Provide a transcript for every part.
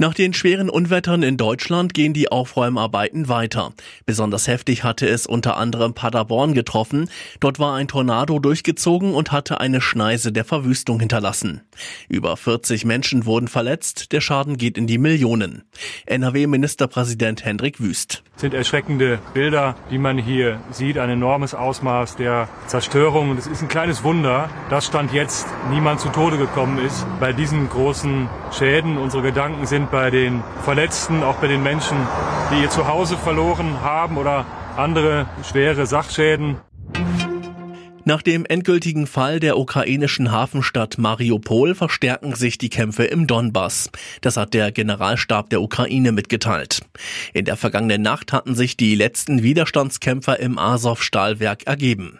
Nach den schweren Unwettern in Deutschland gehen die Aufräumarbeiten weiter. Besonders heftig hatte es unter anderem Paderborn getroffen. Dort war ein Tornado durchgezogen und hatte eine Schneise der Verwüstung hinterlassen. Über 40 Menschen wurden verletzt. Der Schaden geht in die Millionen. NRW-Ministerpräsident Hendrik Wüst. Das sind erschreckende Bilder, die man hier sieht. Ein enormes Ausmaß der Zerstörung. Und es ist ein kleines Wunder, dass Stand jetzt niemand zu Tode gekommen ist bei diesen großen Schäden. Unsere Gedanken sind bei den Verletzten, auch bei den Menschen, die ihr Zuhause verloren haben oder andere schwere Sachschäden. Nach dem endgültigen Fall der ukrainischen Hafenstadt Mariupol verstärken sich die Kämpfe im Donbass. Das hat der Generalstab der Ukraine mitgeteilt. In der vergangenen Nacht hatten sich die letzten Widerstandskämpfer im Azov-Stahlwerk ergeben.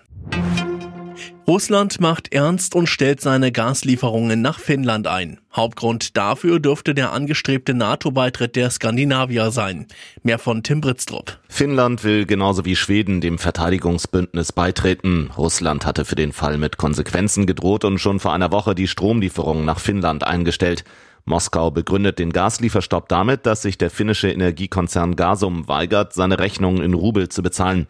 Russland macht ernst und stellt seine Gaslieferungen nach Finnland ein. Hauptgrund dafür dürfte der angestrebte NATO-Beitritt der Skandinavier sein. Mehr von Tim Britztrup. Finnland will genauso wie Schweden dem Verteidigungsbündnis beitreten. Russland hatte für den Fall mit Konsequenzen gedroht und schon vor einer Woche die Stromlieferungen nach Finnland eingestellt. Moskau begründet den Gaslieferstopp damit, dass sich der finnische Energiekonzern Gasum weigert, seine Rechnungen in Rubel zu bezahlen.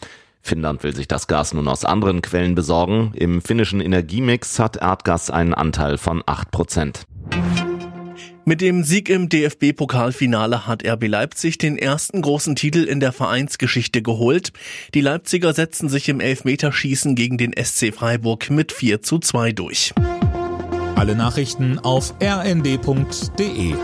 Finnland will sich das Gas nun aus anderen Quellen besorgen. Im finnischen Energiemix hat Erdgas einen Anteil von 8 Prozent. Mit dem Sieg im DFB-Pokalfinale hat RB Leipzig den ersten großen Titel in der Vereinsgeschichte geholt. Die Leipziger setzten sich im Elfmeterschießen gegen den SC Freiburg mit 4 zu 2 durch. Alle Nachrichten auf rnd.de